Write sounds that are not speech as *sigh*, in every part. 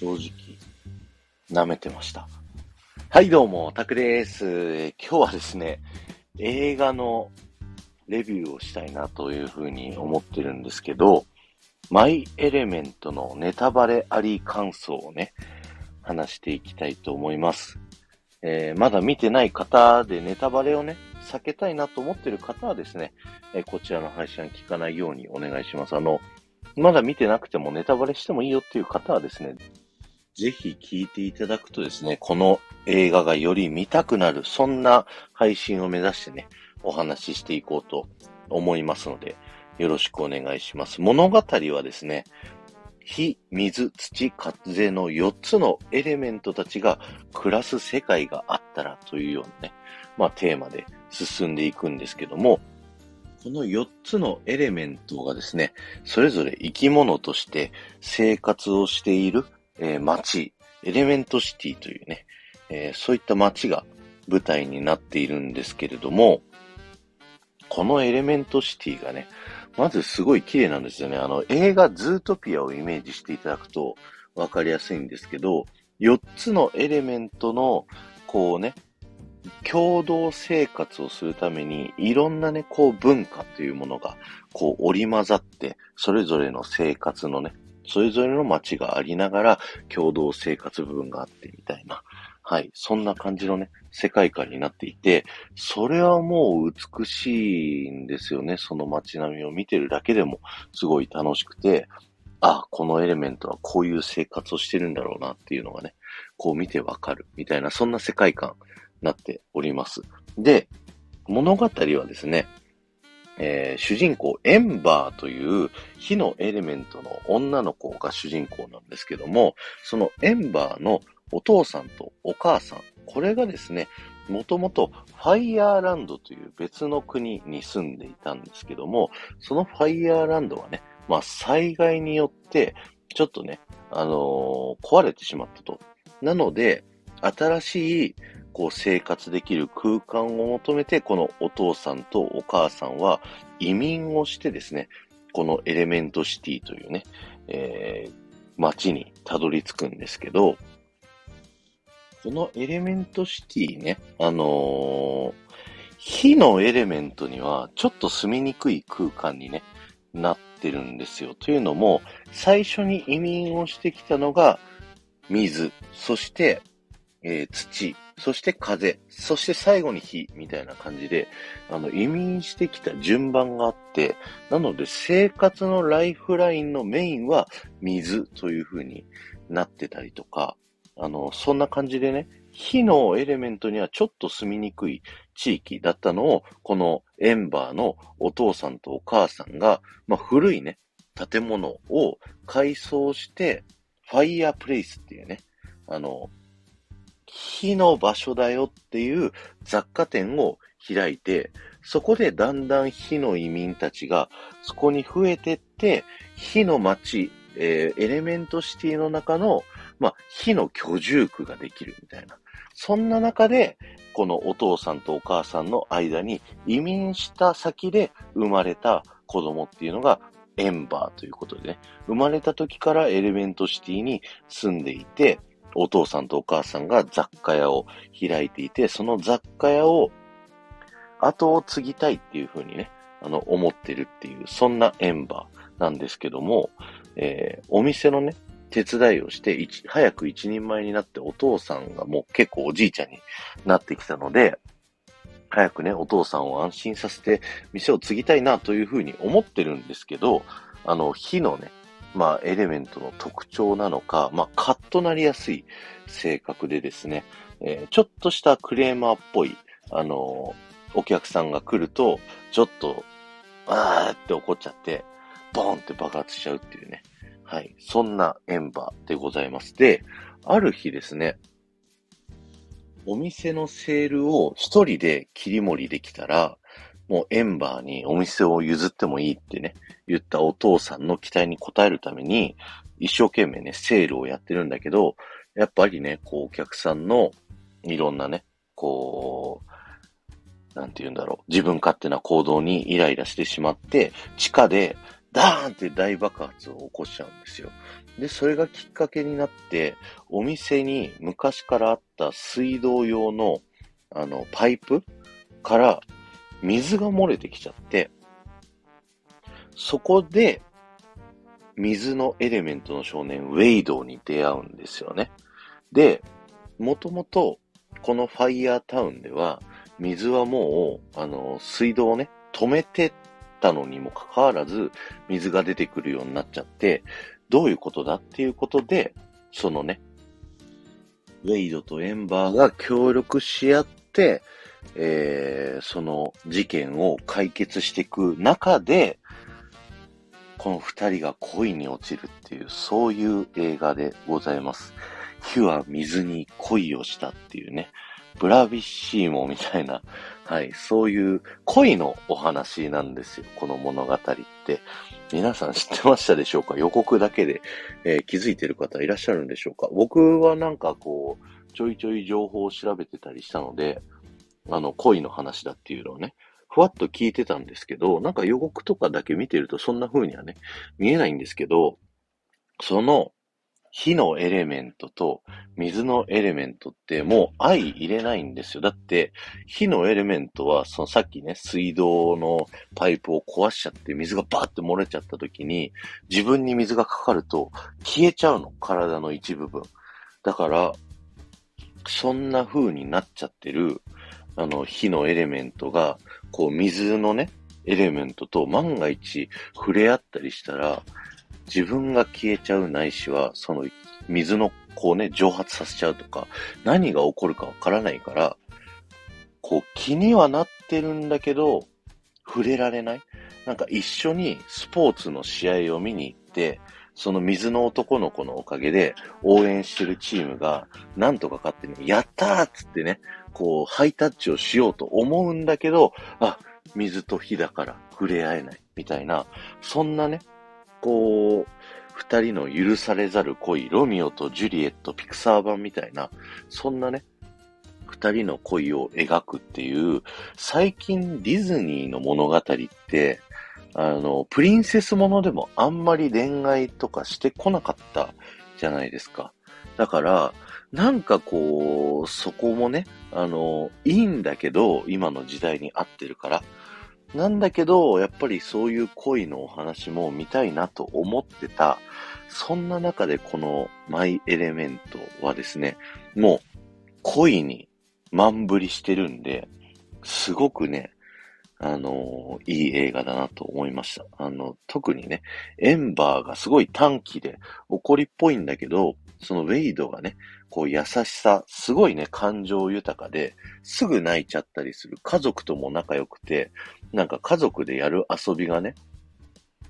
正直、舐めてました。はい、どうも、タクです。今日はですね、映画のレビューをしたいなというふうに思ってるんですけど、マイ・エレメントのネタバレあり感想をね、話していきたいと思います。えーまだ見てない方でネタバレをね、避けたいなと思ってる方はですね、えーこちらの配信は聞かないようにお願いします。あの、まだ見てなくてもネタバレしてもいいよっていう方はですね、ぜひ聞いていただくとですね、この映画がより見たくなる、そんな配信を目指してね、お話ししていこうと思いますので、よろしくお願いします。物語はですね、火、水、土、風の4つのエレメントたちが暮らす世界があったらというようなね、まあテーマで進んでいくんですけども、この4つのエレメントがですね、それぞれ生き物として生活をしている、えー街、エレメントシティというね、えーそういった街が舞台になっているんですけれども、このエレメントシティがね、まずすごい綺麗なんですよね。あの、映画ズートピアをイメージしていただくとわかりやすいんですけど、4つのエレメントの、こうね、共同生活をするために、いろんなね、こう文化というものが、こう織り混ざって、それぞれの生活のね、それぞれの街がありながら、共同生活部分があってみたいな。はい。そんな感じのね、世界観になっていて、それはもう美しいんですよね。その街並みを見てるだけでもすごい楽しくて、あ、このエレメントはこういう生活をしてるんだろうなっていうのがね、こう見てわかるみたいな、そんな世界観になっております。で、物語はですね、えー主人公エンバーという火のエレメントの女の子が主人公なんですけども、そのエンバーのお父さんとお母さん、これがですね、もともとファイヤーランドという別の国に住んでいたんですけども、そのファイヤーランドはね、まあ災害によって、ちょっとね、あのー壊れてしまったと。なので、新しい、こう生活できる空間を求めて、このお父さんとお母さんは移民をしてですね、このエレメントシティというね、えー街にたどり着くんですけど、このエレメントシティね、あのー火のエレメントにはちょっと住みにくい空間にね、なってるんですよ。というのも、最初に移民をしてきたのが水、そして、えー土、そして風、そして最後に火みたいな感じで、あの、移民してきた順番があって、なので生活のライフラインのメインは水という風になってたりとか、あの、そんな感じでね、火のエレメントにはちょっと住みにくい地域だったのを、このエンバーのお父さんとお母さんが、まあ、古いね、建物を改装して、ファイヤープレイスっていうね、あの、火の場所だよっていう雑貨店を開いて、そこでだんだん火の移民たちがそこに増えてって、火の街、えーエレメントシティの中の、まあ、火の居住区ができるみたいな。そんな中で、このお父さんとお母さんの間に移民した先で生まれた子供っていうのがエンバーということでね、生まれた時からエレメントシティに住んでいて、お父さんとお母さんが雑貨屋を開いていて、その雑貨屋を後を継ぎたいっていうふうにね、あの、思ってるっていう、そんなエンバーなんですけども、えーお店のね、手伝いをして、一早く一人前になってお父さんがもう結構おじいちゃんになってきたので、早くね、お父さんを安心させて店を継ぎたいなというふうに思ってるんですけど、あの、火のね、まあ、エレメントの特徴なのか、まあ、カッとなりやすい性格でですね、えーちょっとしたクレーマーっぽい、あのーお客さんが来ると、ちょっと、あーって怒っちゃって、ボーンって爆発しちゃうっていうね。はい。そんなエンバーでございます。で、ある日ですね、お店のセールを一人で切り盛りできたら、もうエンバーにお店を譲ってもいいってね、言ったお父さんの期待に応えるために、一生懸命ね、セールをやってるんだけど、やっぱりね、こう、お客さんのいろんなね、こう、なんて言うんだろう、自分勝手な行動にイライラしてしまって、地下でダーンって大爆発を起こしちゃうんですよ。で、それがきっかけになって、お店に昔からあった水道用の、あの、パイプから水が漏れてきちゃって、そこで、水のエレメントの少年、ウェイドに出会うんですよね。で、もともと、このファイヤータウンでは、水はもう、あの、水道をね、止めてたのにもかかわらず、水が出てくるようになっちゃって、どういうことだっていうことで、そのね、ウェイドとエンバーが協力し合って、えー、その事件を解決していく中で、この二人が恋に落ちるっていう、そういう映画でございます。火は水に恋をしたっていうね、ブラビッシーモみたいな、はい、そういう恋のお話なんですよ、この物語って。皆さん知ってましたでしょうか？予告だけで、えー、気づいてる方いらっしゃるんでしょうか？僕はなんかこう、ちょいちょい情報を調べてたりしたので、あの、恋の話だっていうのをね、ふわっと聞いてたんですけど、なんか予告とかだけ見てるとそんな風にはね、見えないんですけど、その火のエレメントと水のエレメントってもう相入れないんですよ。だって、火のエレメントは、そのさっきね、水道のパイプを壊しちゃって水がバーって漏れちゃった時に、自分に水がかかると消えちゃうの。体の一部分。だから、そんな風になっちゃってる、あの、火のエレメントが、こう、水のね、エレメントと万が一触れ合ったりしたら、自分が消えちゃうないしは、その水のこうね、蒸発させちゃうとか、何が起こるかわからないから、こう気にはなってるんだけど、触れられない。なんか一緒にスポーツの試合を見に行って、その水の男の子のおかげで応援してるチームが、なんとか勝ってね、やったーっつってね、こう、ハイタッチをしようと思うんだけど、あ、水と火だから触れ合えない、みたいな、そんなね、こう、二人の許されざる恋、ロミオとジュリエット、ピクサー版みたいな、そんなね、二人の恋を描くっていう、最近ディズニーの物語って、あの、プリンセスものでもあんまり恋愛とかしてこなかったじゃないですか。だから、なんかこう、そこもね、あの、いいんだけど、今の時代に合ってるから。なんだけど、やっぱりそういう恋のお話も見たいなと思ってた。そんな中でこのマイエレメントはですね、もう恋に満振りしてるんで、すごくね、あの、いい映画だなと思いました。あの、特にね、エンバーがすごい短気で怒りっぽいんだけど、そのウェイドがね、こう優しさ、すごいね、感情豊かで、すぐ泣いちゃったりする。家族とも仲良くて、なんか家族でやる遊びがね、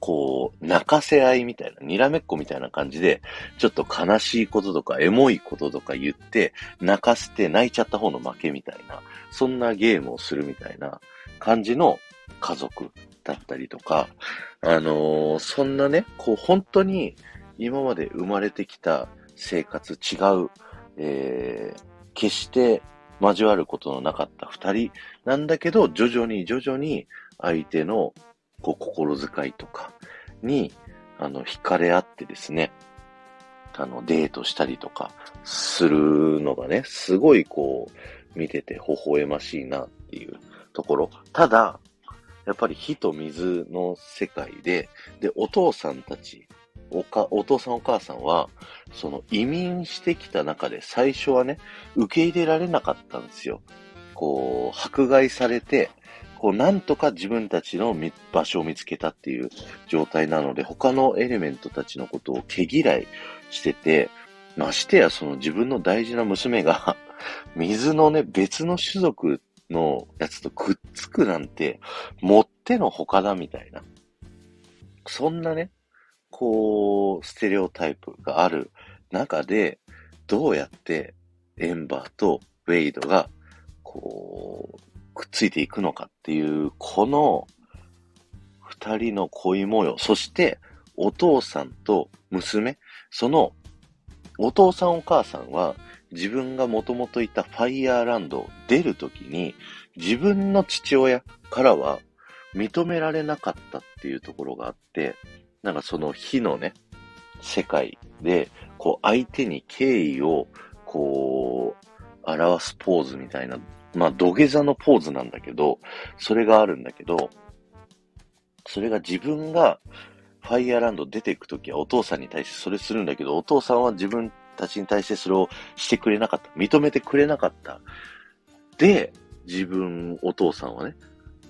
こう、泣かせ合いみたいな、にらめっこみたいな感じで、ちょっと悲しいこととか、エモいこととか言って、泣かせて泣いちゃった方の負けみたいな、そんなゲームをするみたいな感じの家族だったりとか、あのー、そんなね、こう本当に今まで生まれてきた生活違う、えー、決して交わることのなかった二人なんだけど、徐々に徐々に相手のこう心遣いとかに、あの、惹かれ合ってですね、あの、デートしたりとかするのがね、すごいこう、見てて微笑ましいなっていうところ。ただ、やっぱり火と水の世界で、で、お父さんたちおか、お父さんお母さんは、その移民してきた中で最初はね、受け入れられなかったんですよ。こう、迫害されて、こう、なんとか自分たちの場所を見つけたっていう状態なので、他のエレメントたちのことを毛嫌いしてて、ましてやその自分の大事な娘が *laughs* 水のね、別の種族のやつとくっつくなんて、もってのほかだみたいな。そんなね、こう、ステレオタイプがある中で、どうやってエンバーとウェイドが、こう、くっついていくのかっていう、この二人の恋模様、そしてお父さんと娘、そのお父さんお母さんは自分がもともといたファイヤーランドを出るときに自分の父親からは認められなかったっていうところがあって、なんかその火のね、世界で、こう相手に敬意を、こう、表すポーズみたいな、まあ土下座のポーズなんだけど、それがあるんだけど、それが自分がファイヤーランド出ていくときはお父さんに対してそれするんだけど、お父さんは自分たちに対してそれをしてくれなかった。認めてくれなかった。で、自分、お父さんはね、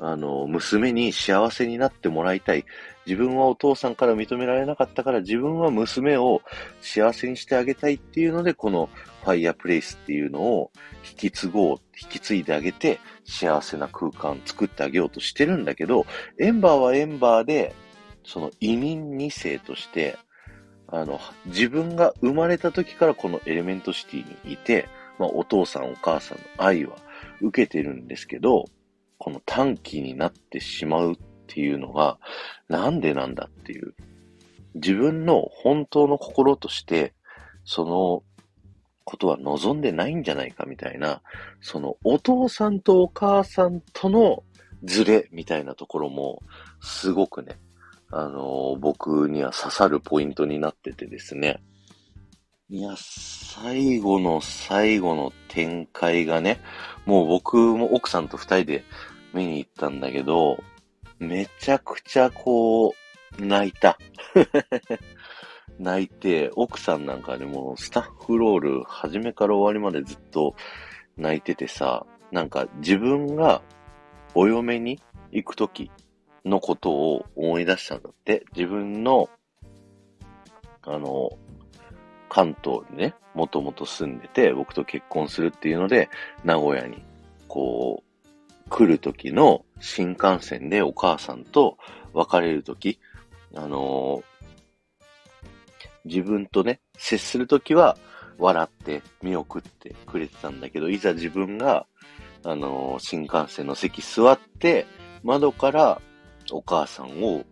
あの、娘に幸せになってもらいたい。自分はお父さんから認められなかったから、自分は娘を幸せにしてあげたいっていうので、このファイヤープレイスっていうのを引き継ごう、引き継いであげて、幸せな空間作ってあげようとしてるんだけど、エンバーはエンバーで、その移民2世として、あの、自分が生まれた時からこのエレメントシティにいて、まあ、お父さんお母さんの愛は受けてるんですけど、この短期になってしまうっていうのが、なんでなんだっていう。自分の本当の心として、そのことは望んでないんじゃないかみたいな、そのお父さんとお母さんとのズレみたいなところも、すごくね、あのー、僕には刺さるポイントになっててですね。いや、最後の最後の展開がね、もう僕も奥さんと二人で見に行ったんだけど、めちゃくちゃこう、泣いた。*laughs* 泣いて、奥さんなんかでもスタッフロール、初めから終わりまでずっと泣いててさ、なんか自分がお嫁に行くときのことを思い出したんだって。自分の、あの、関東にね、もともと住んでて、僕と結婚するっていうので、名古屋に、こう、来る時の新幹線でお母さんと別れる時、あのー、自分とね、接する時は笑って見送ってくれてたんだけど、いざ自分が、あのー、新幹線の席座って、窓からお母さんを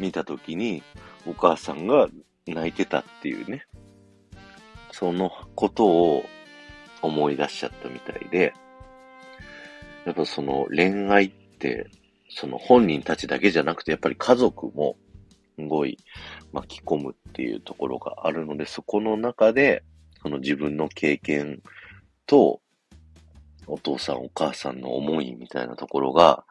見た時に、お母さんが泣いてたっていうね。そのことを思い出しちゃったみたいで、やっぱその恋愛って、その本人たちだけじゃなくて、やっぱり家族もすごい巻き込むっていうところがあるので、そこの中で、その自分の経験と、お父さんお母さんの思いみたいなところが、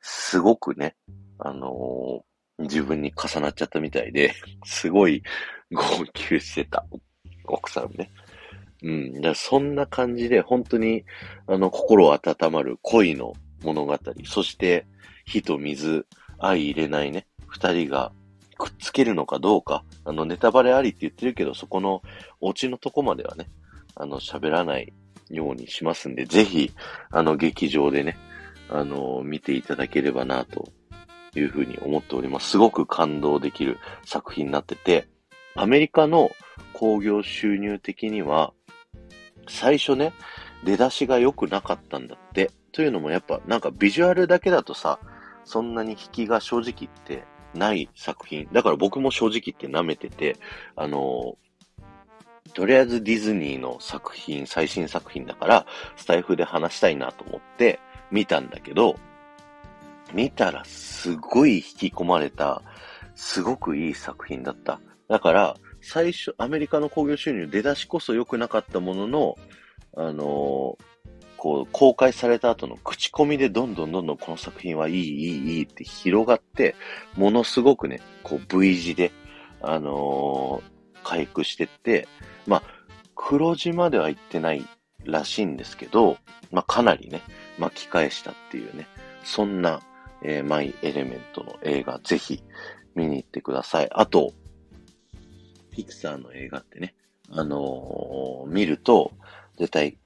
すごくね、あのー、自分に重なっちゃったみたいで、すごい号泣してた。奥さんね。うん。だそんな感じで、本当に、あの、心温まる恋の物語。そして、火と水、相入れないね、二人がくっつけるのかどうか。あの、ネタバレありって言ってるけど、そこの、お家のとこまではね、あの、喋らないようにしますんで、ぜひ、あの、劇場でね、あの、見ていただければな、というふうに思っております。すごく感動できる作品になってて、アメリカの興行収入的には、最初ね、出だしが良くなかったんだって。というのもやっぱなんかビジュアルだけだとさ、そんなに引きが正直言ってない作品。だから僕も正直言って舐めてて、あのとりあえずディズニーの作品、最新作品だから、スタイフで話したいなと思って見たんだけど、見たらすごい引き込まれた、すごくいい作品だった。だから、最初、アメリカの興行収入出だしこそ良くなかったものの、あのー、こう、公開された後の口コミでどんどんどんどんこの作品はいい、いい、いいって広がって、ものすごくね、こう V 字で、あのー、回復してって、まあ、黒字までは行ってないらしいんですけど、まあ、かなりね、巻き返したっていうね、そんな、えー、マイ・エレメントの映画、ぜひ見に行ってください。あと、ピクサーの映画ってね、あのー、見ると、絶対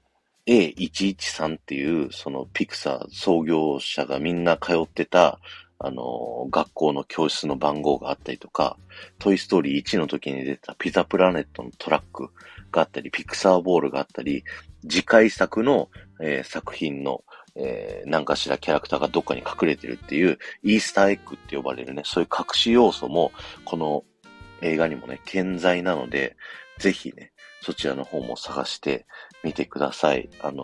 A113 っていう、そのピクサー創業者がみんな通ってた、あのー、学校の教室の番号があったりとか、トイストーリー1の時に出たピザプラネットのトラックがあったり、ピクサーボールがあったり、次回作の、えー、作品の、えー、何かしらキャラクターがどっかに隠れてるっていう、イースターエッグって呼ばれるね、そういう隠し要素も、この映画にもね、健在なので、ぜひね、そちらの方も探して見てください。あの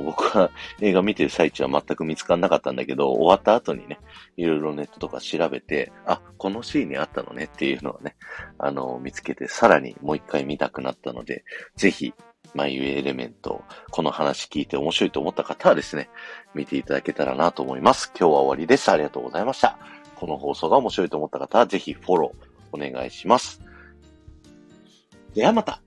ー、僕は映画見てる最中は全く見つからなかったんだけど、終わった後にね、いろいろネットとか調べて、あ、このシーンにあったのねっていうのをね、あのー、見つけて、さらにもう一回見たくなったので、ぜひ、マイウェイエレメント、この話聞いて面白いと思った方はですね、見ていただけたらなと思います。今日は終わりです。ありがとうございました。この放送が面白いと思った方は、ぜひフォローお願いします。ではまた